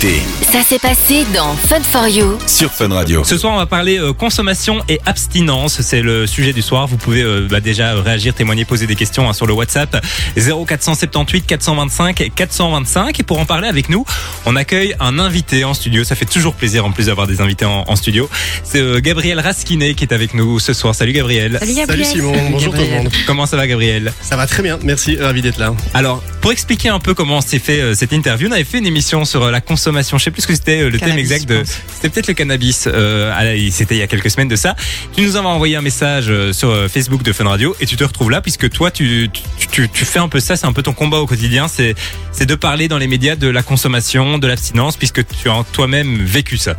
Ça s'est passé dans Fun for You. sur Fun Radio. Ce soir, on va parler euh, consommation et abstinence. C'est le sujet du soir. Vous pouvez euh, bah, déjà réagir, témoigner, poser des questions hein, sur le WhatsApp 0478 425 425. Et pour en parler avec nous, on accueille un invité en studio. Ça fait toujours plaisir en plus d'avoir des invités en, en studio. C'est euh, Gabriel Raskinet qui est avec nous ce soir. Salut Gabriel. Salut Salut Simon, bonjour tout le monde. Comment ça va Gabriel? Ça va très bien, merci, ravi d'être là. Alors, pour expliquer un peu comment s'est fait euh, cette interview, on avait fait une émission sur euh, la consommation. Je sais plus ce que c'était euh, le thème exact de. C'était peut-être le cannabis. Euh, c'était il y a quelques semaines de ça. Tu nous avais envoyé un message euh, sur Facebook de Fun Radio et tu te retrouves là puisque toi, tu, tu, tu, tu fais un peu ça. C'est un peu ton combat au quotidien. C'est c'est de parler dans les médias de la consommation, de l'abstinence, puisque tu as toi-même vécu ça.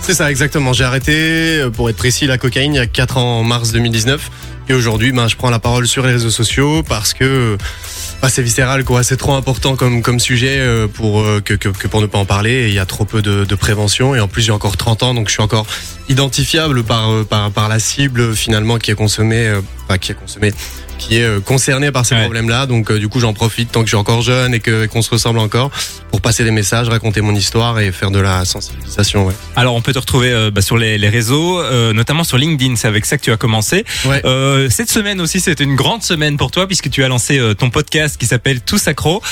C'est ça, exactement. J'ai arrêté, pour être précis, la cocaïne il y a 4 ans, en mars 2019. Et aujourd'hui, ben, je prends la parole sur les réseaux sociaux parce que bah, c'est viscéral, quoi. C'est trop important comme, comme sujet euh, pour, euh, que, que, pour ne pas en parler. Il y a trop peu de, prévention. Et en plus, j'ai encore 30 ans, donc je suis encore identifiable par, euh, par, par la cible, finalement, qui est consommée, enfin, qui est consommée, qui est euh, concernée par ces Ouais. problèmes-là. Donc, euh, du coup, j'en profite tant que je suis encore jeune et que- qu'on se ressemble encore pour passer des messages, raconter mon histoire et faire de la sensibilisation. Ouais. Alors, on peut te retrouver euh, bah, sur les, les réseaux, euh, notamment sur LinkedIn. C'est avec ça que tu as commencé. Ouais. Euh, cette semaine aussi, c'était une grande semaine pour toi puisque tu as lancé ton podcast qui s'appelle Tous Accro.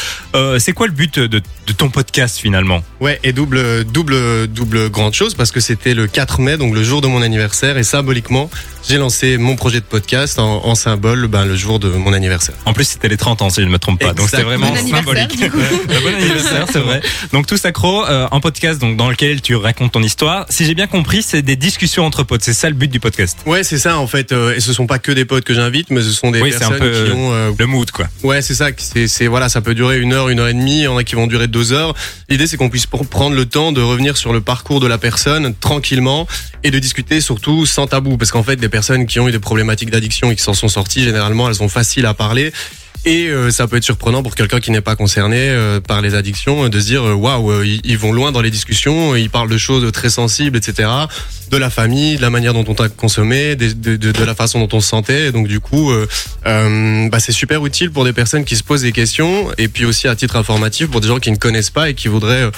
C'est quoi le but de, de ton podcast finalement? Ouais, et double, double, double grande chose parce que c'était le 4 mai, donc le jour de mon anniversaire, et symboliquement, j'ai lancé mon projet de podcast en, en symbole, ben, le jour de mon anniversaire. En plus, c'était les 30 ans, si je ne me trompe pas. Donc, c'était vraiment Bon anniversaire, symbolique. bon anniversaire, c'est vrai. Donc, Tous Accro, euh, un podcast donc, dans lequel tu racontes ton histoire. Si j'ai bien compris, c'est des discussions entre potes. C'est ça le but du podcast. Ouais, c'est ça en fait, euh, et ce sont pas que des potes que j'invite, mais ce sont des Oui, c'est un personnes peu, qui ont euh, Le mood, quoi. Ouais, c'est ça. C'est, c'est voilà, ça peut durer une heure, une heure et demie. Il y en a qui vont durer deux heures. L'idée, c'est qu'on puisse pr- prendre le temps de revenir sur le parcours de la personne tranquillement et de discuter surtout sans tabou, parce qu'en fait, des personnes qui ont eu des problématiques d'addiction et qui s'en sont sorties, généralement, elles sont faciles à parler. Et euh, ça peut être surprenant pour quelqu'un qui n'est pas concerné euh, par les addictions euh, de se dire euh, waouh euh, ils, vont loin dans les discussions, ils parlent de choses très sensibles, etc. De la famille, de la manière dont on a consommé, de, la façon dont on se sentait. Donc du coup, euh, bah, c'est super utile pour des personnes qui se posent des questions et puis aussi à titre informatif pour des gens qui ne connaissent pas et qui voudraient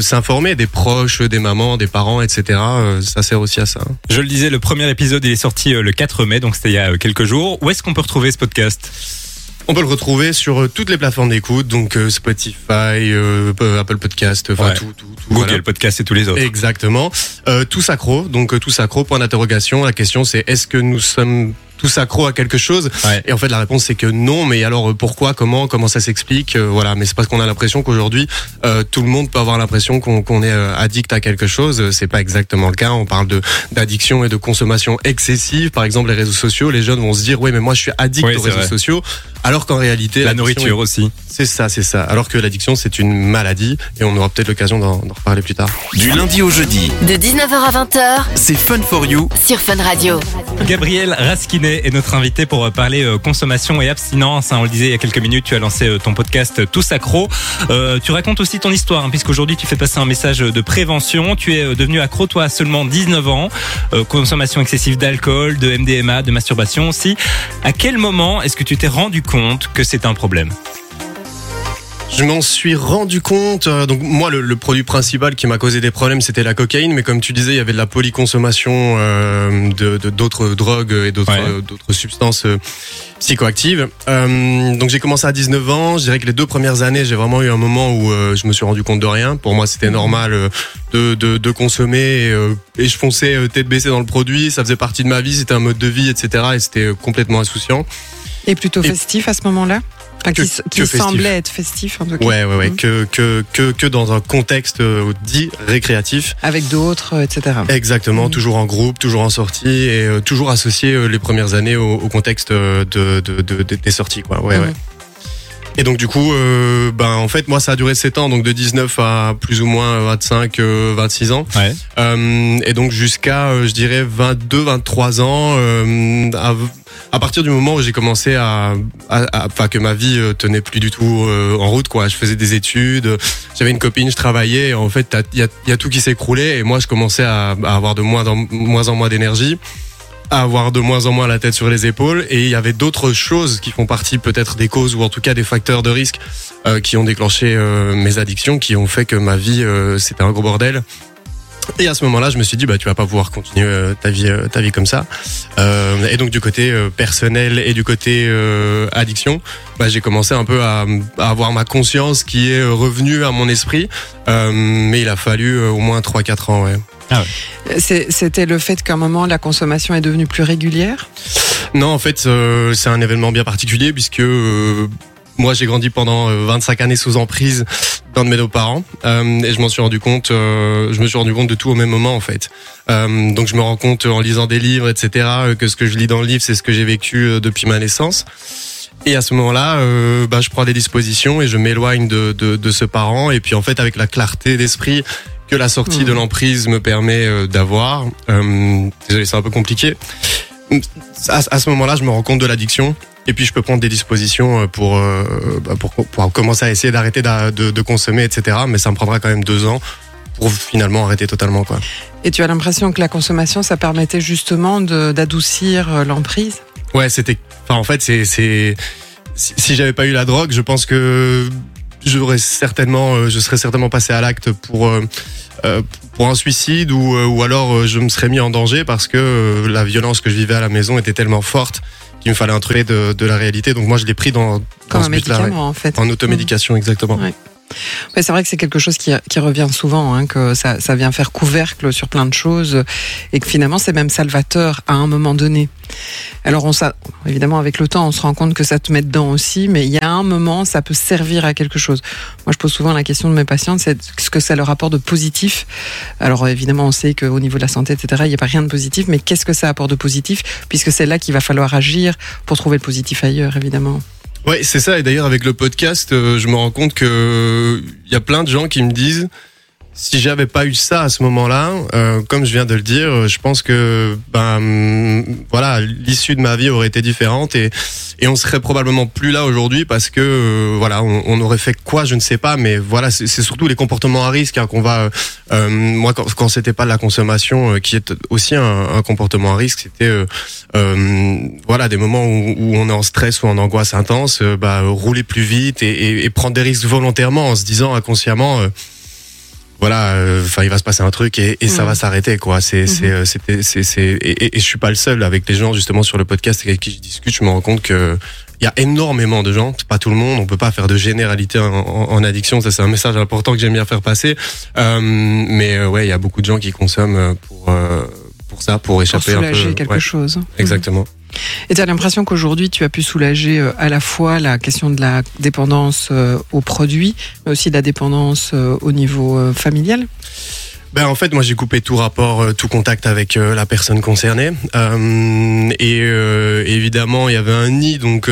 s'informer, des proches, des mamans, des parents, etc. Ça sert aussi à ça. Je le disais, le premier épisode, il est sorti le 4 mai, donc c'était il y a quelques jours. Où est-ce qu'on peut retrouver ce podcast? On peut le retrouver sur euh, toutes les plateformes d'écoute, donc euh, Spotify, euh, Apple Podcast, enfin Ouais. tout, tout, tout. Google voilà. Podcast et tous les autres. Exactement. Euh, tous accro, donc tous accro, point d'interrogation. La question c'est est-ce que nous sommes tous accro à quelque chose Ouais. Et en fait la réponse c'est que non, mais alors euh, pourquoi, comment, comment ça s'explique Euh, Voilà, mais c'est parce qu'on a l'impression qu'aujourd'hui euh, tout le monde peut avoir l'impression qu'on est euh, addict à quelque chose. C'est pas exactement le cas. On parle de d'addiction et de consommation excessive. Par exemple les réseaux sociaux, les jeunes vont se dire oui mais moi je suis addict Oui, aux réseaux vrai. sociaux, alors qu'en réalité La nourriture aussi. C'est ça, c'est ça. Alors que l'addiction, c'est une maladie et on aura peut-être l'occasion d'en reparler plus tard. Du lundi au jeudi, De 19h à 20h c'est Fun for You sur Fun Radio. Gabriel Raskinet est notre invité pour euh, parler euh, consommation et abstinence. hein. on le disait il y a quelques minutes, tu as lancé euh, ton podcast Tous Accro. Euh, tu racontes aussi ton histoire, hein, puisqu'aujourd'hui tu fais passer un message de prévention. Tu es devenu accro, toi, à seulement 19 ans. Euh, consommation excessive d'alcool, de MDMA, de masturbation aussi. À quel moment est-ce que tu t'es rendu compte que c'est un problème? Je m'en suis rendu compte. euh, donc moi, le, le produit principal qui m'a causé des problèmes, c'était la cocaïne. Mais comme tu disais, il y avait de la polyconsommation euh, de de- d'autres drogues et d'autres Ouais. euh, d'autres substances euh, psychoactives. Euh, donc j'ai commencé à 19 ans. Je dirais que les deux premières années, j'ai vraiment eu un moment où euh, je me suis rendu compte de rien. Pour moi, c'était normal euh, de, de, de consommer et, euh, et je fonçais euh, tête baissée dans le produit. Ça faisait partie de ma vie. C'était un mode de vie, etc. Et c'était complètement insouciant. Et plutôt Et- festif à ce moment-là? Enfin, Que- qui, qui que semblait être festif en tout cas. Ouais, ouais, ouais. Mhm. Que, que, que, que dans un contexte euh, dit récréatif. Avec d'autres, euh, etc. Exactement, Mhm. toujours en groupe, toujours en sortie et euh, toujours associé euh, les premières années au, au contexte de, de, de- de- des sorties, quoi. Ouais, Mhm. ouais. Et donc du coup, euh, ben en fait, moi, ça a duré 7 ans, donc de 19 à plus ou moins 25, euh, 26 ans. Ouais. Euh, et donc jusqu'à, euh, je dirais, 22, 23 ans, euh, à, à partir du moment où j'ai commencé à, à- à- enfin que ma vie euh, tenait plus du tout euh, en route, quoi. Je faisais des études, j'avais une copine, je travaillais. Et en fait, t'as- il y a, il y a tout qui s'écroulait et moi, je commençais à, à avoir de moins en moins, en moins d'énergie à avoir de moins en moins la tête sur les épaules et il y avait d'autres choses qui font partie peut-être des causes ou en tout cas des facteurs de risque euh, qui ont déclenché euh, mes addictions, qui ont fait que ma vie euh, c'était un gros bordel. Et à ce moment-là, je me suis dit bah tu vas pas pouvoir continuer euh, ta vie euh, ta vie comme ça. Euh, et donc du côté personnel et du côté addiction, bah, j'ai commencé un peu à, à avoir ma conscience qui est revenue à mon esprit. Mais il a fallu au moins 3-4 ans. Ouais. C'est- C'était le fait qu'à un moment, la consommation est devenue plus régulière? Non, en fait, euh, c'est un événement bien particulier puisque euh, moi j'ai grandi pendant euh, 25 années sous emprise d'un de mes deux parents euh, et je m'en suis rendu compte. euh, je me suis rendu compte de tout au même moment en fait. Euh, donc je me rends compte en lisant des livres, etc. euh, Que ce que je lis dans le livre, c'est ce que j'ai vécu euh, depuis ma naissance. Et à ce moment-là, euh, bah, je prends des dispositions et je m'éloigne de, de, de ce parent. Et puis en fait, avec la clarté d'esprit que la sortie de l'emprise me permet euh, d'avoir, euh, désolé, c'est un peu compliqué. À, à ce moment-là, je me rends compte de l'addiction. Et puis je peux prendre des dispositions euh, pour, bah, pour, pour commencer à essayer d'arrêter d'a- de, de consommer, etc. Mais ça me prendra quand même deux ans pour finalement arrêter totalement. Quoi. Et tu as l'impression que la consommation, ça permettait justement d'adoucir l'emprise? Ouais, c'était. Enfin, en fait, c'est si si j'avais pas eu la drogue, je pense que j'aurais certainement, euh, je serais certainement passé à l'acte pour euh, euh, pour un suicide ou ou alors je me serais mis en danger parce que la violence que je vivais à la maison était tellement forte qu'il me fallait un truc de, de la réalité. Donc moi, je l'ai pris dans, dans comme ce un but-là, ouais. médicament en fait. en automédication exactement. Ouais. Ouais, c'est vrai que c'est quelque chose qui, revient souvent, hein, que ça, vient faire couvercle sur plein de choses et que finalement c'est même salvateur à un moment donné. Alors on évidemment avec le temps on se rend compte que ça te met dedans aussi, mais il y a un moment ça peut servir à quelque chose. Moi je pose souvent la question de mes patientes, c'est ce que ça leur apporte de positif. Alors évidemment on sait qu'au niveau de la santé etc il n'y a pas rien de positif, mais qu'est-ce que ça apporte de positif puisque c'est là qu'il va falloir agir pour trouver le positif ailleurs évidemment. Ouais, c'est ça. Et d'ailleurs, avec le podcast, euh, je me rends compte que il y a plein de gens qui me disent si j'avais pas eu ça à ce moment-là, euh, comme je viens de le dire, je pense que ben voilà, l'issue de ma vie aurait été différente et et on serait probablement plus là aujourd'hui parce que euh, voilà, on, on aurait fait quoi, je ne sais pas, mais voilà, c'est surtout les comportements à risque hein, qu'on va. euh, moi, quand, quand c'était pas de la consommation, euh, qui est aussi un, un comportement à risque, c'était euh, voilà des moments où, où on est en stress ou en angoisse intense, bah, rouler plus vite et, et- et prendre des risques volontairement en se disant inconsciemment. Voilà, euh, enfin, il va se passer un truc et, et ça Mhm. va s'arrêter, quoi. C'est, c'est, euh, c'était- c'est, c'est, et, et- je suis pas le seul avec les gens justement sur le podcast avec qui je discute. Je me rends compte que il y a énormément de gens, c'est pas tout le monde. On peut pas faire de généralité en, en- en addiction. Ça, c'est un message important que j'aime bien faire passer. Euh, mais euh, ouais, il y a beaucoup de gens qui consomment pour euh, pour ça, pour Pour échapper un soulager peu. quelque Ouais, chose. Exactement. Et tu as l'impression qu'aujourd'hui, tu as pu soulager euh, à la fois la question de la dépendance euh, aux produits, mais aussi de la dépendance euh, au niveau familial? Ben en fait moi j'ai coupé tout rapport, tout contact avec la personne concernée et évidemment il y avait un nid donc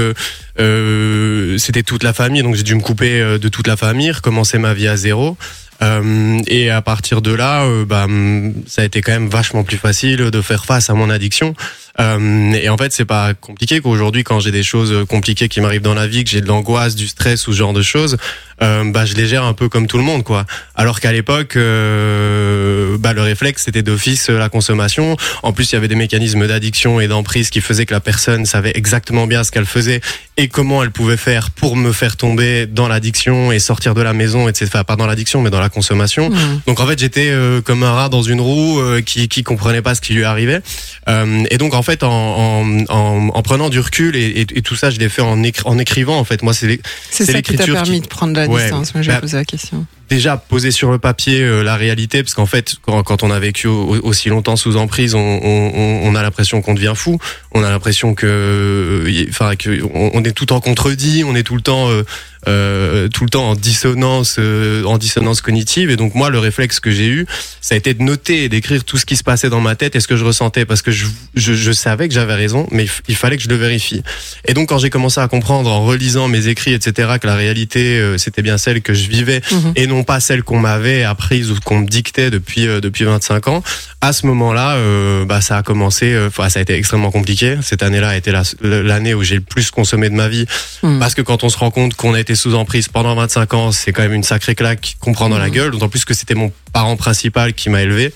c'était toute la famille donc j'ai dû me couper de toute la famille, recommencer ma vie à zéro. Et à partir de là, hum, ça a été quand même vachement plus facile de faire face à mon addiction. Euh, et en fait, c'est pas compliqué qu'aujourd'hui, quand j'ai des choses compliquées qui m'arrivent dans la vie, que j'ai de l'angoisse, du stress ou ce genre de choses, euh, bah, je les gère un peu comme tout le monde, quoi. Alors qu'à l'époque, euh, bah, le réflexe c'était d'office euh, la consommation. En plus, il y avait des mécanismes d'addiction et d'emprise qui faisaient que la personne savait exactement bien ce qu'elle faisait et comment elle pouvait faire pour me faire tomber dans l'addiction et sortir de la maison, etc. Enfin, pas dans l'addiction, mais dans la consommation. Mmh. Donc en fait j'étais euh, comme un rat dans une roue euh, qui qui comprenait pas ce qui lui arrivait. Euh, et donc en fait en, en, en, en prenant du recul et, et, et tout ça je l'ai fait en, écri- en écrivant en fait. Moi c'est ça qui t'a l'écriture permis qui- de prendre de Ouais. distance. Moi, j'ai Bah, posé la question. Déjà poser sur le papier euh, la réalité parce qu'en fait quand, quand on a vécu au- aussi longtemps sous emprise on, on, on- a l'impression qu'on devient fou. On a l'impression que euh, enfin que on, on est tout le temps contredit on est tout le temps euh, euh, tout le temps en dissonance euh, en dissonance cognitive. Et donc moi le réflexe que j'ai eu ça a été de noter et d'écrire tout ce qui se passait dans ma tête et ce que je ressentais parce que je, je, je savais que j'avais raison mais il fallait que je le vérifie. Et donc quand j'ai commencé à comprendre en relisant mes écrits etc que la réalité euh, c'était bien celle que je vivais Mhm. et non pas celle qu'on m'avait apprise ou qu'on me dictait depuis euh, depuis 25 ans. À ce moment-là, euh, bah ça a commencé. euh, ça a été extrêmement compliqué. Cette année-là a été la- l'année où j'ai le plus consommé de ma vie Mhm. parce que quand on se rend compte qu'on a été sous emprise pendant 25 ans, c'est quand même une sacrée claque qu'on prend dans la Mhm. gueule. D'autant plus que c'était mon parent principal qui m'a élevé.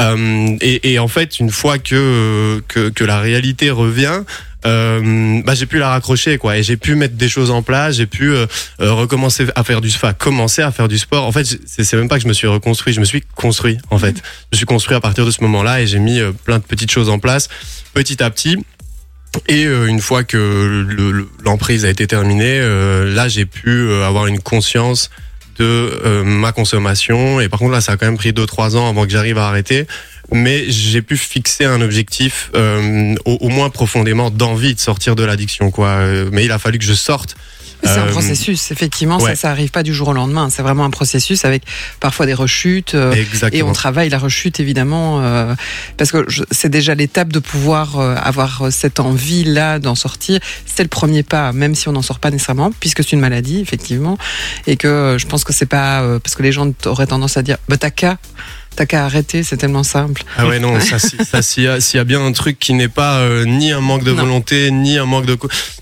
Euh, et, et en fait, une fois que que, que la réalité revient. Euh, bah j'ai pu la raccrocher quoi et j'ai pu mettre des choses en place j'ai pu euh, euh, recommencer à faire du enfin commencer à faire du sport en fait c'est même pas que je me suis reconstruit je me suis construit en fait je suis construit à partir de ce moment-là et j'ai mis euh, plein de petites choses en place petit à petit et une fois que le- le- l'emprise a été terminée, euh, là j'ai pu avoir une conscience de euh, ma consommation. Et par contre là, ça a quand même pris 2-3 ans avant que j'arrive à arrêter. Mais j'ai pu fixer un objectif, euh, au, au moins profondément, d'envie de sortir de l'addiction. quoi. Euh, Mais il a fallu que je sorte. C'est un Euh, processus, effectivement, ouais. ça, ça arrive pas du jour au lendemain. C'est vraiment un processus avec parfois des rechutes. euh. Et on travaille la rechute évidemment euh, parce que c'est déjà l'étape de pouvoir euh, avoir cette envie là d'en sortir. C'est le premier pas, même si on n'en sort pas nécessairement, puisque c'est une maladie effectivement, et que je pense que c'est pas parce que les gens auraient tendance à dire bah t'as qu'à t'as qu'à arrêter, c'est tellement simple. Ah ouais non ça, si- ça s'il y, a- s'il y a bien un truc qui n'est pas euh, ni un manque de Non. volonté ni un manque de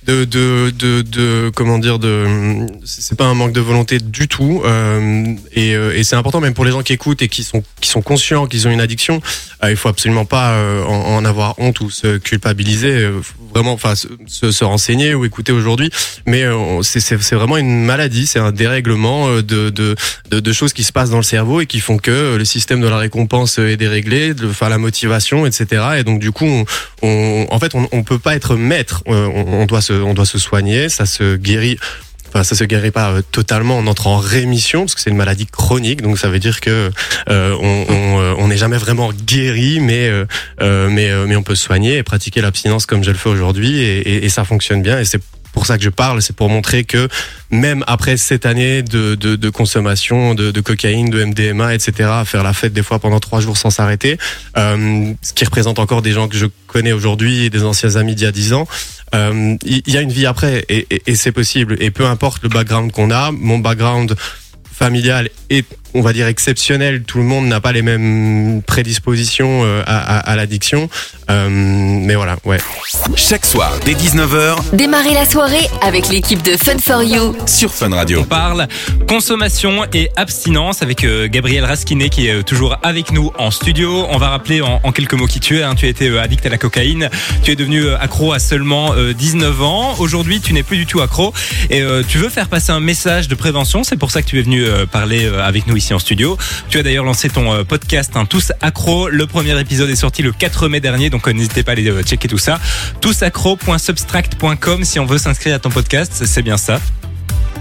de de de, de comment dire de c'est pas un manque de volonté du tout euh, et, euh, et c'est important même pour les gens qui écoutent et qui sont qui sont conscients qu'ils ont une addiction euh, il faut absolument pas en, en avoir honte ou se culpabiliser vraiment enfin se, se, se renseigner ou écouter aujourd'hui mais c'est vraiment une maladie c'est un dérèglement de, de de de choses qui se passent dans le cerveau et qui font que le système de la récompense est déréglé, de faire la motivation, etc. Et donc du coup, on, en fait, on, on peut pas être maître. Euh, On, doit se, on doit se soigner. Ça se guérit. Enfin, ça se guérit pas euh, totalement. On entre en rémission parce que c'est une maladie chronique. Donc ça veut dire que euh, on n'est jamais vraiment guéri, mais mais mais on peut se soigner et pratiquer l'abstinence comme je le fais aujourd'hui et, et, et ça fonctionne bien. Et c'est pour ça que je parle, c'est pour montrer que même après cette année de, consommation de, cocaïne, de MDMA, etc., faire la fête des fois pendant trois jours sans s'arrêter, euh, ce qui représente encore des gens que je connais aujourd'hui des anciens amis d'il y a dix ans, euh, il y a une vie après et c'est possible. Et peu importe le background qu'on a, mon background familial est, on va dire, exceptionnel. Tout le monde n'a pas les mêmes prédispositions euh, à, à, à l'addiction. Euh, mais voilà, ouais. Chaque soir, dès 19h, Démarrez la soirée avec l'équipe de Fun for You. sur Fun Radio. On parle consommation et abstinence avec euh, Gabriel Raskinet qui est toujours avec nous en studio. On va rappeler en, en quelques mots qui tu es. hein. Tu étais euh, addict à la cocaïne. Tu es devenu accro à seulement euh, 19 ans. Aujourd'hui, tu n'es plus du tout accro et euh, tu veux faire passer un message de prévention. C'est pour ça que tu es venu parler avec nous ici en studio. Tu as d'ailleurs lancé ton euh, podcast hein, Tous Accro. Le premier épisode est sorti le 4 mai dernier, donc euh, n'hésitez pas à aller euh, checker tout ça. Tousaccro.substract.com si on veut s'inscrire à ton podcast, c'est bien ça.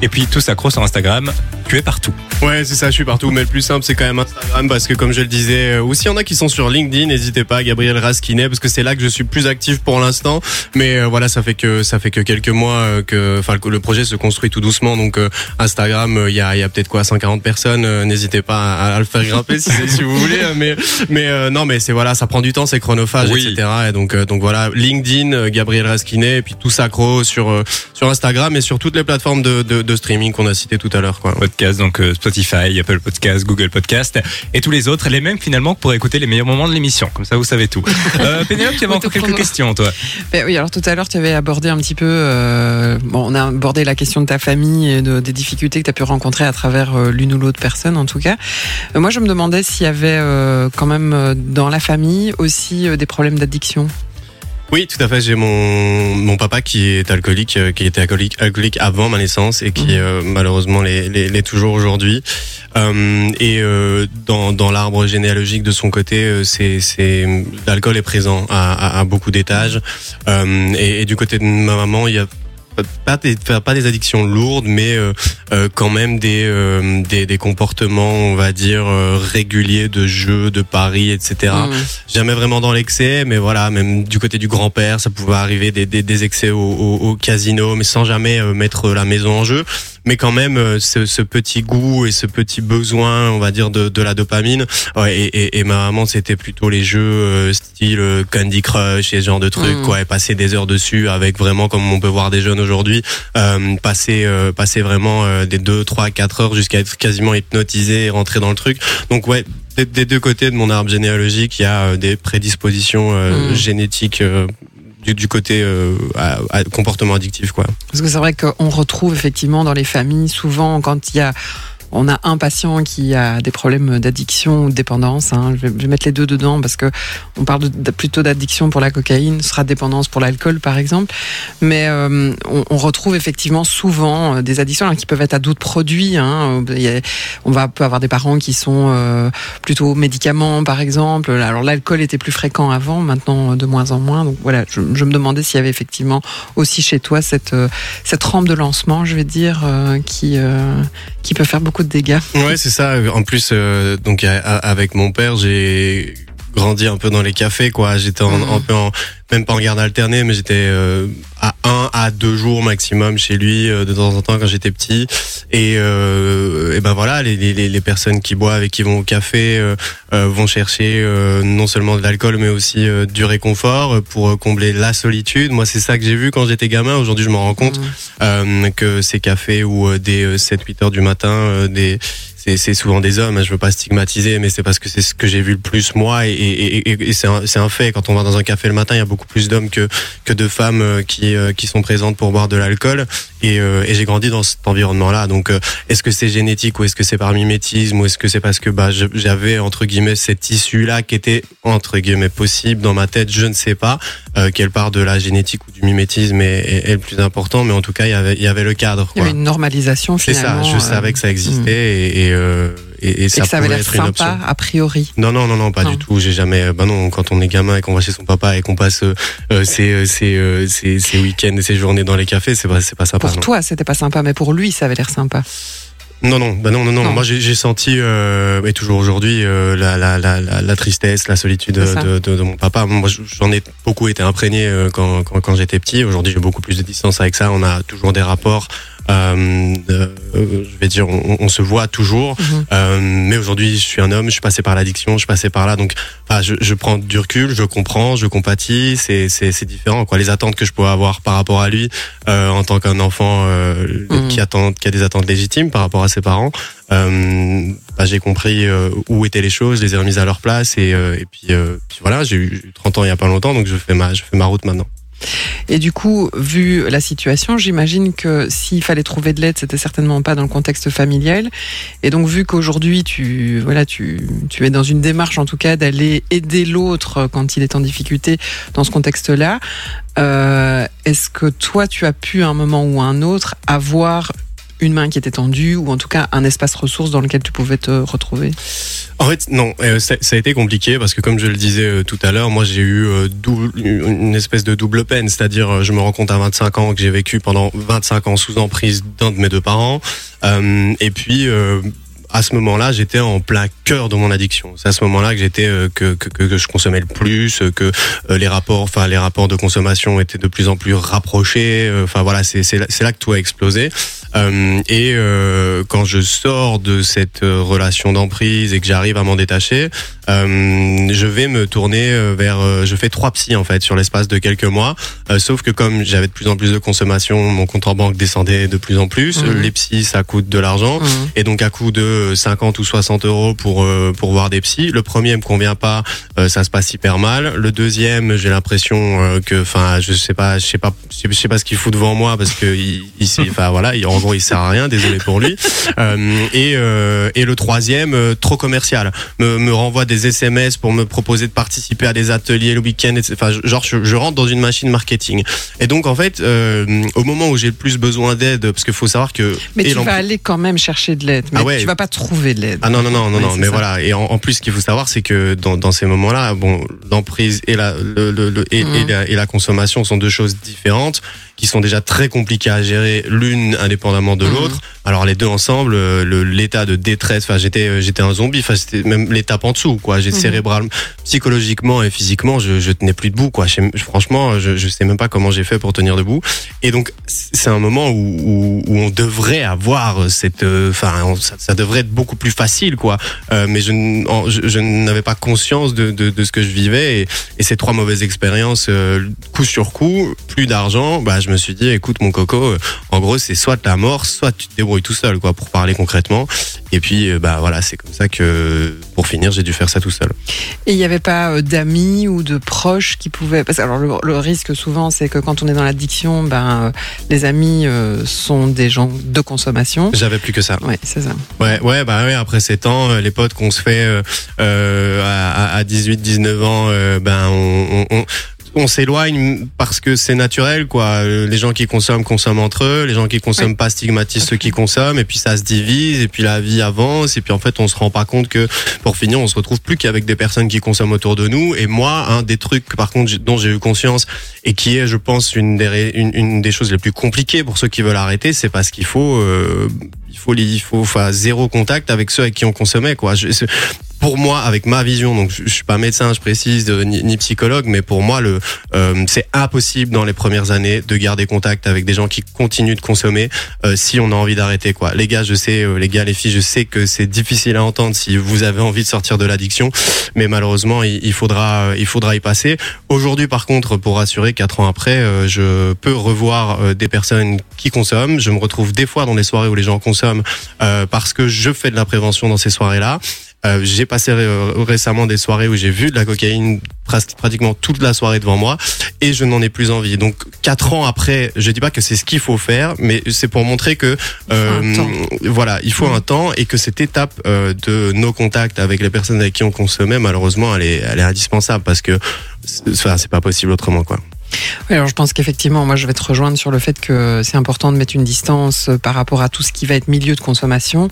Et puis tous accro sur Instagram, tu es partout. Ouais, c'est ça, je suis partout. Mais le plus simple, c'est quand même Instagram parce que, comme je le disais, euh, ou s'il y en a qui sont sur LinkedIn, n'hésitez pas, Gabriel Raskinet, parce que c'est là que je suis plus actif pour l'instant. Mais euh, voilà, ça fait que ça fait que quelques mois euh, que, enfin, le, projet se construit tout doucement. Donc euh, Instagram, il y a, il y a peut-être quoi, 140 personnes. euh, n'hésitez pas à, à le faire grimper si, si vous voulez. Mais mais non, mais c'est voilà, ça prend du temps, c'est chronophage, Oui. etc. Et donc donc voilà, LinkedIn, Gabriel Raskinet, et puis tout sacro sur sur Instagram et sur toutes les plateformes de, de, de streaming qu'on a cité tout à l'heure, quoi. Podcast, donc euh, Spotify, Apple Podcast, Google Podcast et tous les autres, les mêmes finalement que pour écouter les meilleurs moments de l'émission. Comme ça, vous savez tout. Euh, Pénélope, tu avais encore quelques questions, toi. Ben oui, alors tout à l'heure, tu avais abordé un petit peu. euh, bon, on a abordé la question de ta famille et de, des difficultés que tu as pu rencontrer à travers euh, l'une ou l'autre personne, en tout cas. Euh, moi, je me demandais s'il y avait euh, quand même euh, dans la famille aussi euh, des problèmes d'addiction. Oui, tout à fait. J'ai mon mon papa qui est alcoolique, euh, qui était alcoolique, alcoolique avant ma naissance et qui Mhm. euh, malheureusement l'est, l'est- l'est toujours aujourd'hui. Euh, et euh, dans dans l'arbre généalogique de son côté, euh, c'est c'est l'alcool est présent à, à, à beaucoup d'étages. Euh, et, et du côté de ma maman, il y a pas des, pas des addictions lourdes, mais euh, euh, quand même des, euh, des des comportements, on va dire euh, réguliers de jeux, de paris, etc Mm. jamais vraiment dans l'excès, mais voilà, même du côté du grand-père, ça pouvait arriver des, des, des excès au, au, au casino, mais sans jamais euh, mettre la maison en jeu. Mais quand même, euh, ce, ce petit goût et ce petit besoin, on va dire, de, de la dopamine. Ouais, et, et, et ma maman, c'était plutôt les jeux euh, style euh, Candy Crush et ce genre de trucs, Mm. quoi. Et passer des heures dessus avec vraiment, comme on peut voir des jeunes aujourd'hui, euh, passer, euh, passer vraiment euh, des 2, 3, 4 heures jusqu'à être quasiment hypnotisé et rentrer dans le truc. Donc ouais, des, des deux côtés de mon arbre généalogique, il y a des prédispositions euh, Mm. génétiques euh, du, côté euh, comportement addictif, quoi. Parce que c'est vrai qu'on retrouve effectivement dans les familles, souvent quand il y a on a un patient qui a des problèmes d'addiction ou de dépendance. hein. Je, vais, mettre les deux dedans parce que on parle plutôt d'addiction pour la cocaïne, ce sera dépendance pour l'alcool par exemple. Mais euh, on, retrouve effectivement souvent euh, des addictions alors, qui peuvent être à d'autres produits. hein. On va peut avoir des parents qui sont euh, plutôt médicaments par exemple. Alors l'alcool était plus fréquent avant, maintenant de moins en moins. Donc voilà, je, me demandais s'il y avait effectivement aussi chez toi cette euh, cette rampe de lancement, je vais dire, qui qui peut faire beaucoup de dégâts. Ouais, c'est ça. En plus, euh, donc avec mon père, j'ai grandi un peu dans les cafés, quoi. J'étais en- Mhm. un peu en, même pas en garde alternée, mais j'étais euh, à un à deux jours maximum chez lui euh, de temps en temps quand j'étais petit. Et, euh, et ben voilà, les, les, les personnes qui boivent et qui vont au café euh, vont chercher euh, non seulement de l'alcool, mais aussi euh, du réconfort pour combler la solitude. Moi, c'est ça que j'ai vu quand j'étais gamin. Aujourd'hui, je me rends compte euh, que ces cafés où euh, dès 7-8 heures du matin, euh, des c'est c'est souvent des hommes, hein, je veux pas stigmatiser, mais c'est parce que c'est ce que j'ai vu le plus moi, et, et, et, et c'est un, c'est un fait. Quand on va dans un café le matin, il y a beaucoup plus d'hommes que, que de femmes euh, qui, euh, qui sont présentes pour boire de l'alcool, et, euh, et j'ai grandi dans cet environnement-là. Donc, euh, est-ce que c'est génétique ou est-ce que c'est par mimétisme ou est-ce que c'est parce que bah, j'avais entre guillemets cette issue-là qui était entre guillemets possible dans ma tête, je ne sais pas. Quelle part de la génétique ou du mimétisme est, est, est le plus important, mais en tout cas, il y avait, il y avait le cadre. Il y avait une normalisation C'est ça, finalement. je savais que ça existait mm. et, et, et, et et ça que ça avait l'air sympa a priori. Non, non, non, non, pas Non. du tout. J'ai jamais. Bah non, quand on est gamin et qu'on va chez son papa et qu'on passe euh, euh, ses, euh, ses, ses, ses week-ends et ses journées dans les cafés, c'est pas, c'est pas sympa. Pour non. toi, c'était pas sympa, mais pour lui, ça avait l'air sympa. Non, non, bah non, non, non. Non. Moi, j'ai senti, euh, et toujours aujourd'hui, euh, la, la, la, la, la tristesse, la solitude de, de, de mon papa. Moi, j'en ai beaucoup été imprégné quand, quand, quand j'étais petit. Aujourd'hui, j'ai beaucoup plus de distance avec ça. On a toujours des rapports. Euh, euh, je vais dire, on, on se voit toujours. Euh, mais aujourd'hui, je suis un homme. Je suis passé par l'addiction. Je suis passé par là. Donc, enfin, je, je prends du recul. Je comprends. Je compatis. C'est, c'est, c'est différent. Quoi. Les attentes que je pourrais avoir par rapport à lui euh, en tant qu'un enfant euh, Mhm. qui attend, qui a des attentes légitimes par rapport à ses parents. Euh, bah, j'ai compris euh, où étaient les choses, je les ai remises à leur place et, euh, et puis, euh, puis voilà, j'ai eu 30 ans il y a pas longtemps, donc je fais ma, je fais ma route maintenant. Et du coup, vu la situation, j'imagine que s'il fallait trouver de l'aide, c'était certainement pas dans le contexte familial. Et donc, vu qu'aujourd'hui, tu, voilà, tu, tu es dans une démarche, en tout cas, d'aller aider l'autre quand il est en difficulté dans ce contexte-là, euh, est-ce que toi, tu as pu, à un moment ou à un autre, avoir une main qui était tendue ou en tout cas un espace ressource dans lequel tu pouvais te retrouver? En fait, non, euh, ça, a été compliqué parce que comme je le disais euh, tout à l'heure, moi j'ai eu euh, une espèce de double peine, c'est-à-dire je me rends compte à 25 ans que j'ai vécu pendant 25 ans sous emprise d'un de mes deux parents, et puis à ce moment-là, j'étais en plein cœur de mon addiction. C'est à ce moment-là que j'étais que, que, je consommais le plus, que les rapports, enfin les rapports de consommation étaient de plus en plus rapprochés. Enfin voilà, c'est c'est là, c'est là que tout a explosé. Euh, et euh, quand je sors de cette euh, relation d'emprise et que j'arrive à m'en détacher, euh, je vais me tourner vers. euh, je fais trois psys en fait sur l'espace de quelques mois. Sauf que comme j'avais de plus en plus de consommation, mon compte en banque descendait de plus en plus. Mhm. Les psys, ça coûte de l'argent. Et donc à coût de 50 ou 60 euros pour euh, pour voir des psys. Le premier me convient pas, euh, ça se passe hyper mal. Le deuxième, j'ai l'impression que, enfin, je sais pas, je sais pas, je sais pas ce qu'il fout devant moi parce que il, enfin voilà, il- en gros il sert à rien. Désolé pour lui. Euh, et euh, et le troisième, euh, trop commercial, me me renvoie des SMS pour me proposer de participer à des ateliers le week-end. etc. Enfin, genre je, je rentre dans une machine marketing. Et donc en fait, au moment où j'ai le plus besoin d'aide, parce qu'il faut savoir que Mais tu vas aller quand même chercher de l'aide. Mais Ah ouais. tu vas pas trouver de l'aide. ah non non non non non mais ça. voilà et en, en plus ce qu'il faut savoir c'est que dans, dans ces moments-là bon l'emprise et la le, le, le- et, Mhm. et la et la consommation sont deux choses différentes qui sont déjà très compliquées à gérer l'une indépendamment de Mhm. l'autre. Alors les deux ensemble euh, l'état de détresse enfin j'étais euh, j'étais un zombie. Enfin c'était même l'étape en dessous quoi. J'ai Mhm. cérébralement psychologiquement et physiquement je, je tenais plus debout quoi. Je franchement je, je sais même pas comment j'ai fait pour tenir debout. Et donc c'est un moment où, où, où on devrait avoir cette euh, enfin ça, ça devrait être beaucoup plus facile quoi. Euh, mais je, je, je n'avais pas conscience de, de, de ce que je vivais. Et, et ces trois mauvaises expériences euh, coup sur coup plus d'argent bah je je me suis dit, écoute mon coco, euh, en gros c'est soit la mort, soit tu te débrouilles tout seul, quoi, pour parler concrètement. Et puis, euh, bah voilà, c'est comme ça que, pour finir, j'ai dû faire ça tout seul. Et il n'y avait pas euh, d'amis ou de proches qui pouvaient. Parce que alors le, le risque souvent, c'est que quand on est dans l'addiction, ben les amis euh, sont des gens de consommation. J'avais plus que ça. Ouais, c'est ça. Ouais, ouais, bah ouais, après 7 ans, les potes qu'on se fait euh, à, à 18, 19 ans, euh, ben on, on, on, on s'éloigne parce que c'est naturel, quoi. Euh, Les gens qui consomment consomment entre eux, les gens qui consomment Oui. pas stigmatisent ceux qui consomment, et puis ça se divise, et puis la vie avance, et puis en fait on se rend pas compte que pour finir on se retrouve plus qu'avec des personnes qui consomment autour de nous. Et moi, un des trucs par contre dont j'ai eu conscience et qui est, je pense, une des ré- une, une des choses les plus compliquées pour ceux qui veulent arrêter, c'est parce qu'il faut euh, il faut il faut enfin zéro contact avec ceux avec qui on consommait, quoi. Je- pour moi, avec ma vision, donc je, je suis pas médecin, je précise, ni, psychologue, mais pour moi, le euh, c'est impossible dans les premières années de garder contact avec des gens qui continuent de consommer euh, si on a envie d'arrêter quoi. Les gars, je sais, euh, les gars, les filles, je sais que c'est difficile à entendre si vous avez envie de sortir de l'addiction, mais malheureusement, il, faudra il faudra y passer. Aujourd'hui, par contre, pour rassurer, quatre ans après, euh, je peux revoir euh, des personnes qui consomment. Je me retrouve des fois dans les soirées où les gens consomment parce que je fais de la prévention dans ces soirées-là. Euh, j'ai passé euh, récemment des soirées où j'ai vu de la cocaïne pratiquement toute la soirée devant moi et je n'en ai plus envie. Donc quatre ans après, je dis pas que c'est ce qu'il faut faire, mais c'est pour montrer que euh, Il voilà, il faut un temps et que cette étape euh, de nos contacts avec les personnes avec qui on consommait, malheureusement, elle est, elle est indispensable parce que c'est pas possible autrement quoi. Oui, alors je pense qu'effectivement, moi je vais te rejoindre sur le fait que c'est important de mettre une distance euh, par rapport à tout ce qui va être milieu de consommation.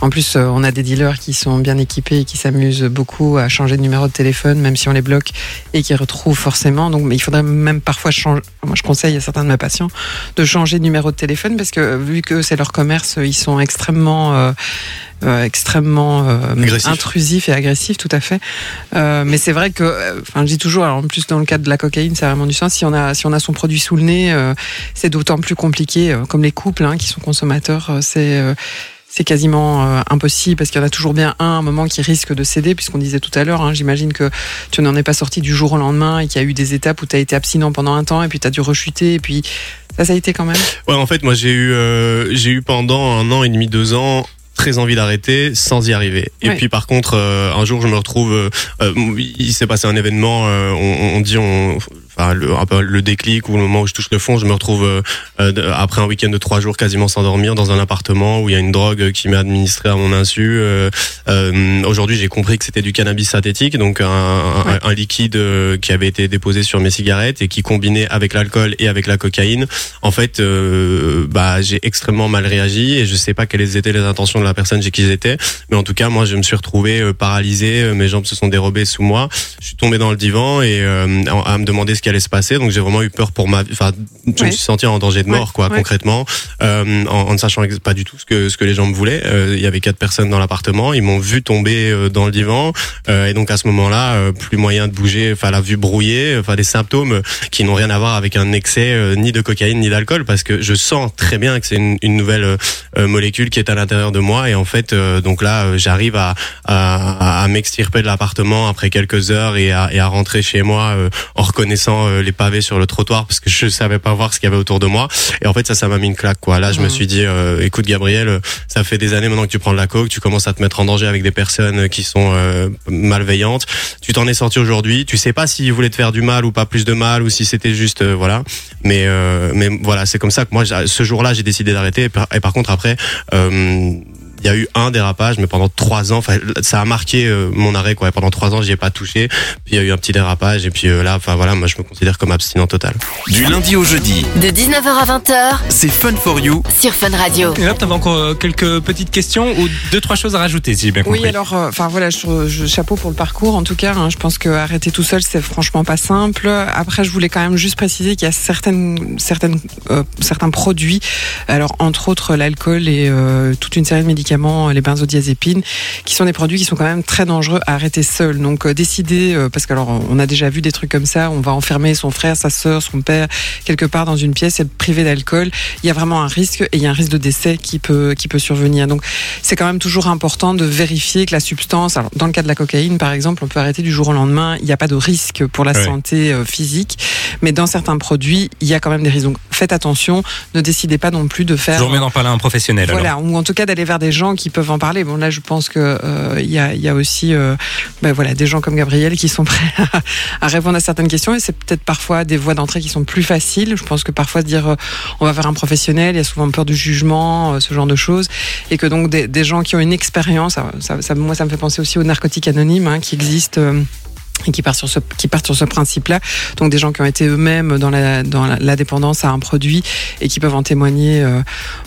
En plus, euh, on a des dealers qui sont bien équipés et qui s'amusent beaucoup à changer de numéro de téléphone, même si on les bloque, et qui retrouvent forcément. Donc, il faudrait même parfois changer. Moi, je conseille à certains de mes patients de changer de numéro de téléphone parce que vu que c'est leur commerce, ils sont extrêmement euh, extrêmement euh, Agressif. intrusifs et agressifs, tout à fait. Euh, mais c'est vrai que, euh, enfin, je dis toujours, alors en plus dans le cas de la cocaïne, ça a vraiment du sens. Si on a, si on a son produit sous le nez, euh, c'est d'autant plus compliqué. euh, comme les couples hein, qui sont consommateurs, euh, c'est euh, c'est quasiment euh, impossible parce qu'il y en a toujours bien un, à un moment qui risque de céder, puisqu'on disait tout à l'heure, hein, j'imagine que tu n'en es pas sorti du jour au lendemain et qu'il y a eu des étapes où tu as été abstinent pendant un temps et puis tu as dû rechuter et puis ça, ça a été quand même? Ouais, en fait, moi j'ai eu euh, j'ai eu pendant un an et demi, deux ans très envie d'arrêter sans y arriver. Et Ouais. puis par contre, euh, un jour je me retrouve, euh, euh, il s'est passé un événement, on, on dit on, enfin le, un peu le déclic ou le moment où je touche le fond, je me retrouve euh, euh, après un week-end de trois jours quasiment sans dormir dans un appartement où il y a une drogue qui m'est administrée à mon insu. Euh, euh, Aujourd'hui, j'ai compris que c'était du cannabis synthétique, donc un, un- Ouais. un liquide qui avait été déposé sur mes cigarettes et qui combiné avec l'alcool et avec la cocaïne, en fait, euh, bah j'ai extrêmement mal réagi et je sais pas quelles étaient les intentions de la personne chez qui j'étais, mais en tout cas, moi, je me suis retrouvé paralysé, mes jambes se sont dérobées sous moi, je suis tombé dans le divan et euh, à à me demander ce qui allait se passer, donc j'ai vraiment eu peur pour ma vie, enfin, je me Ouais. suis senti en danger de mort, Ouais, quoi, ouais. concrètement, euh, en, en ne sachant pas du tout ce que ce que les gens me voulaient. Euh, Il y avait quatre personnes dans l'appartement, ils m'ont vu tomber euh, dans le divan, euh, et donc à ce moment-là, euh, plus moyen de bouger, enfin la vue brouillée, enfin des symptômes qui n'ont rien à voir avec un excès ni de cocaïne ni d'alcool, parce que je sens très bien que c'est une, une nouvelle molécule qui est à l'intérieur de moi, et en fait, donc là, j'arrive à, à, à m'extirper de l'appartement après quelques heures et à, et à rentrer chez moi en reconnaissant euh, les pavés sur le trottoir parce que je savais pas voir ce qu'il y avait autour de moi. Et en fait, ça, ça m'a mis une claque, quoi. Là, je me Mhm. suis dit, euh, écoute, Gabriel, euh, ça fait des années maintenant que tu prends de la coke, tu commences à te mettre en danger avec des personnes qui sont euh, malveillantes. Tu t'en es sorti aujourd'hui. Tu sais pas s'ils voulaient te faire du mal ou pas plus de mal ou si c'était juste, euh, voilà. Mais, euh, mais voilà, c'est comme ça que moi, ce jour-là, j'ai décidé d'arrêter. Et, par- et par contre, après, euh, il y a eu un dérapage, mais pendant trois ans, enfin, ça a marqué euh, mon arrêt, quoi. Pendant trois ans, j'y ai pas touché. Puis il y a eu un petit dérapage, et puis euh, là, enfin voilà, moi, je me considère comme abstinent total. Du lundi au jeudi, De 19h à 20h c'est Fun for You sur Fun Radio. Et là, tu avais encore euh, quelques petites questions ou deux, trois choses à rajouter, si j'ai bien compris. Oui, alors, euh, enfin voilà, je, je- chapeau pour le parcours. En tout cas, hein, je pense que arrêter tout seul, c'est franchement pas simple. Après, je voulais quand même juste préciser qu'il y a certaines, certaines, euh, certains produits, alors entre autres l'alcool et euh, toute une série de médicaments médicaments, les benzodiazépines, qui sont des produits qui sont quand même très dangereux à arrêter seul. Donc euh, décider, euh, parce qu'alors on a déjà vu des trucs comme ça, on va enfermer son frère, sa sœur, son père quelque part dans une pièce et le priver d'alcool. Il y a vraiment un risque et il y a un risque de décès qui peut qui peut survenir. Donc c'est quand même toujours important de vérifier que la substance, alors dans le cas de la cocaïne par exemple, on peut arrêter du jour au lendemain. Il n'y a pas de risque pour la Ouais. santé euh, physique, mais dans certains produits, il y a quand même des risques. Donc faites attention, ne décidez pas non plus de faire Toujours mieux d'en parler à un professionnel. alors. voilà, ou en tout cas d'aller vers des gens qui peuvent en parler. Bon, là, je pense que euh, il y, a, aussi, euh, ben voilà, des gens comme Gabriel qui sont prêts à, répondre à certaines questions. Et c'est peut-être parfois des voies d'entrée qui sont plus faciles. Je pense que parfois se dire, euh, on va vers un professionnel, il y a souvent peur du jugement, ce genre de choses, et que donc des, gens qui ont une expérience, moi, ça me fait penser aussi aux narcotiques anonymes hein, qui existent. Et qui partent sur ce qui partent sur ce principe-là. Donc des gens qui ont été eux-mêmes dans la dans la, la dépendance à un produit et qui peuvent en témoigner. euh.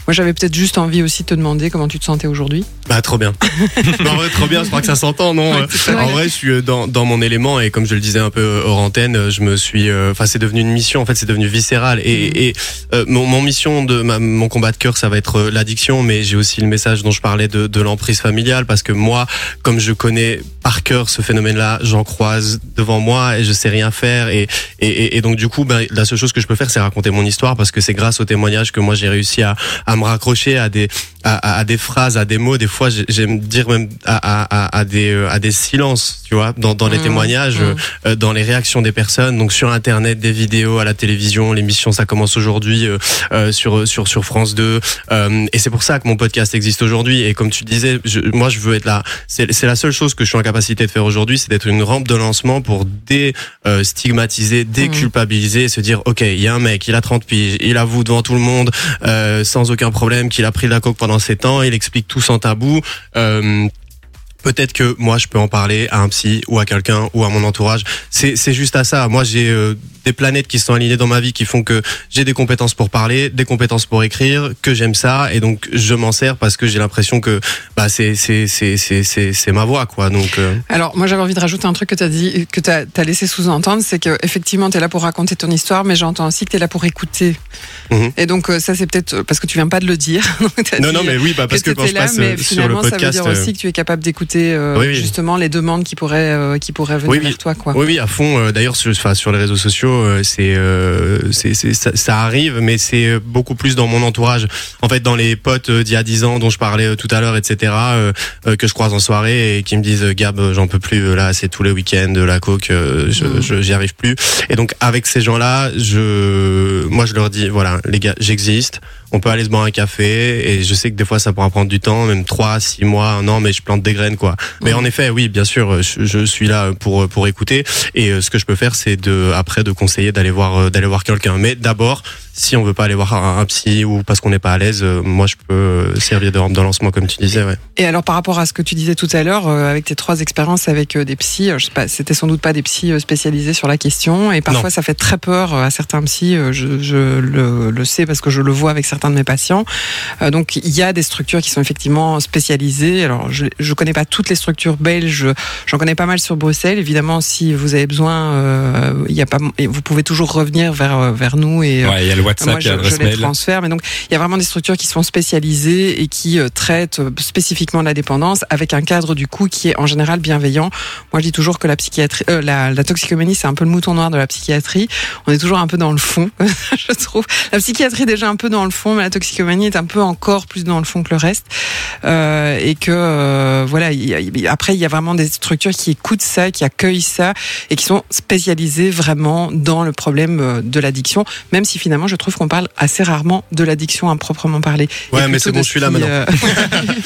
Moi, j'avais peut-être juste envie aussi de te demander comment tu te sentais aujourd'hui. Bah trop bien. en vrai, trop bien. Je crois que ça s'entend, non Ouais, Euh, vrai. En vrai, je suis euh, dans, dans mon élément et comme je le disais un peu hors antenne, je me suis. euh, Enfin, c'est devenu une mission. En fait, c'est devenu viscéral. Et, et euh, mon, mon mission de ma, mon combat de cœur, ça va être l'addiction, mais j'ai aussi le message dont je parlais de, de l'emprise familiale parce que moi, comme je connais par cœur ce phénomène-là, j'en croise devant moi et je sais rien faire. Et, et, donc du coup, ben, la seule chose que je peux faire, c'est raconter mon histoire parce que c'est grâce aux témoignages que moi j'ai réussi à, à me raccrocher à des à, à- à des phrases, à des mots. Des fois, j'ai- j'aime dire même à, à, des euh, à des silences, tu vois, dans, dans les Mmh, témoignages, mmh. euh, euh, dans les réactions des personnes. Donc sur Internet, des vidéos, à la télévision, l'émission, ça commence aujourd'hui euh, euh, sur sur sur France 2. Euh, et c'est pour ça que mon podcast existe aujourd'hui. Et comme tu disais, je, moi, je veux être là. C'est c'est la seule chose que je suis en capacité de faire aujourd'hui, c'est d'être une rampe de lancement pour dé-stigmatiser, déculpabiliser, et se dire, ok, il y a un mec, il a 30 piges, il avoue devant tout le monde, euh, sans aucun problème, qu'il a pris de la coke pendant 7 ans, il explique tout sans tabou. Euh, Peut-être que moi je peux en parler à un psy ou à quelqu'un ou à mon entourage. C'est c'est juste à ça. Moi j'ai euh, des planètes qui sont alignées dans ma vie qui font que j'ai des compétences pour parler, des compétences pour écrire, que j'aime ça et donc je m'en sers parce que j'ai l'impression que bah c'est c'est c'est c'est c'est ma voix quoi. Donc euh, Alors, moi, j'avais envie de rajouter un truc que tu as dit, que tu as, laissé sous-entendre, c'est que effectivement, tu es là pour raconter ton histoire, mais j'entends aussi que tu es là pour écouter. Mhm. Et donc, euh, ça, c'est peut-être euh, parce que tu viens pas de le dire. Non dit, non mais oui bah parce que, que quand je là, passe mais sur le finalement, ça veut podcast dire aussi que tu es capable d'écouter euh, Oui, oui. justement les demandes qui pourraient, euh, qui pourraient venir Oui, vers toi, quoi. Oui, oui, à fond. D'ailleurs, sur, sur les réseaux sociaux, euh, c'est, euh, c'est, ça, ça arrive, mais c'est euh, beaucoup plus dans mon entourage. En fait, dans les potes d'il y a 10 ans dont je parlais tout à l'heure, etc., que je croise en soirée et qui me disent Gab, j'en peux plus. Là, c'est tous les week-ends, euh, la coke, Mm. je- j'y arrive plus. Et donc, avec ces gens-là, je, moi, je leur dis voilà, les gars, j'existe. On peut aller se boire un café et je sais que des fois ça pourra prendre du temps, même 3, 6 mois, un an, mais je plante des graines quoi. Mais en effet, oui, bien sûr, je, je suis là pour pour écouter et euh, ce que je peux faire, c'est de après de conseiller d'aller voir euh, d'aller voir quelqu'un. Mais d'abord, si on veut pas aller voir un, un psy ou parce qu'on n'est pas à l'aise, euh, moi je peux euh, servir de rampe de lancement comme tu disais. Ouais. Et alors, par rapport à ce que tu disais tout à l'heure, euh, avec tes trois expériences avec euh, des psys, euh, je sais pas, c'était sans doute pas des psys spécialisés sur la question, et parfois Non. ça fait très peur à certains psys. euh, Je, je le, le sais parce que je le vois avec certains de mes patients. Euh, donc, il y a des structures qui sont effectivement spécialisées. Alors, je, je connais pas toutes les structures belges. J'en connais pas mal sur Bruxelles. Évidemment, si vous avez besoin, euh, il y a pas, et vous pouvez toujours revenir vers vers nous et Ouais, il y a le WhatsApp, moi, il y a je, je les mail. transfère, mais donc il y a vraiment des structures qui sont spécialisées et qui euh, traitent euh, spécifiquement la dépendance avec un cadre du coup qui est en général bienveillant. Moi, je dis toujours que la psychiatrie, euh, la, la toxicomanie, c'est un peu le mouton noir de la psychiatrie. On est toujours un peu dans le fond, je trouve. La psychiatrie est déjà un peu dans le fond, mais la toxicomanie est un peu encore plus dans le fond que le reste. Euh, et que voilà, il y a- après il y a vraiment des structures qui écoutent ça, qui accueillent ça et qui sont spécialisées vraiment dans le problème de l'addiction, même si finalement je trouve qu'on parle assez rarement de l'addiction à proprement parler. Ouais, mais c'est bon, de je suis ce là qui, maintenant. euh,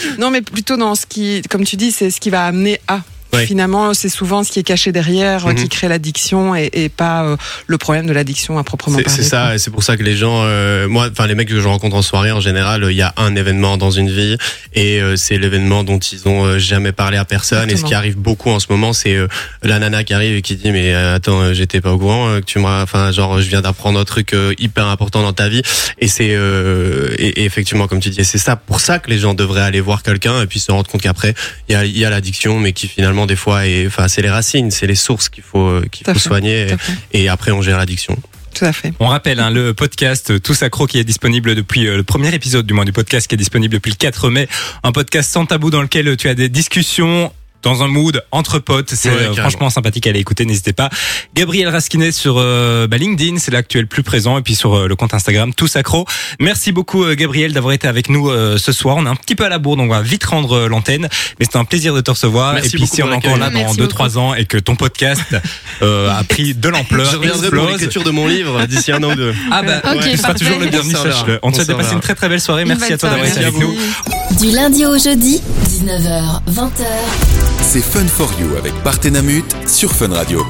non, mais plutôt dans ce qui, comme tu dis, c'est ce qui va amener à. Ouais. Finalement, c'est souvent ce qui est caché derrière euh, Mhm. qui crée l'addiction et, et pas euh, le problème de l'addiction à proprement parler. c'est ça, et c'est pour ça que les gens, euh, moi, enfin les mecs que je rencontre en soirée, en général, euh, il y a un événement dans une vie, et euh, c'est l'événement dont ils ont jamais parlé à personne. Et ce qui arrive beaucoup en ce moment, c'est la nana qui arrive et qui dit mais attends, j'étais pas au courant que tu m'as, enfin genre je viens d'apprendre un truc hyper important dans ta vie. Et c'est euh, et, et effectivement comme tu dis, c'est ça pour ça que les gens devraient aller voir quelqu'un et puis se rendre compte qu'après il y a, il y a l'addiction, mais qui finalement des fois est, enfin c'est les racines, c'est les sources qu'il faut euh, qu'il faut fait, soigner. Et, et après on gère l'addiction. Tout à fait. On rappelle hein, le podcast Tous Accro qui est disponible depuis euh, le premier épisode du moins du podcast qui est disponible depuis le 4 mai. Un podcast sans tabou dans lequel tu as des discussions dans un mood entre potes. C'est Ouais, euh, franchement sympathique à aller écouter, n'hésitez pas. Gabriel Raskinet sur euh, bah, LinkedIn, c'est là que tu es le plus présent, et puis sur euh, le compte Instagram Tous Accro. Merci beaucoup euh, Gabriel d'avoir été avec nous euh, ce soir. On est un petit peu à la bourre, donc on va vite rendre euh, l'antenne. Mais c'était un plaisir de te recevoir. Merci et puis si on pour est encore là dans Merci 2-3 ans et que ton podcast euh, a pris de l'ampleur, Je reviendrai pour explose, l'écriture de mon livre d'ici un an ou deux. ah bah, Ok, tu seras parfait. toujours le bienvenu, On te souhaite de passer une très très belle soirée. Merci à toi d'avoir été avec nous. Du lundi au jeudi, 19h, 20h. C'est Fun for You avec Partenamut sur Fun Radio.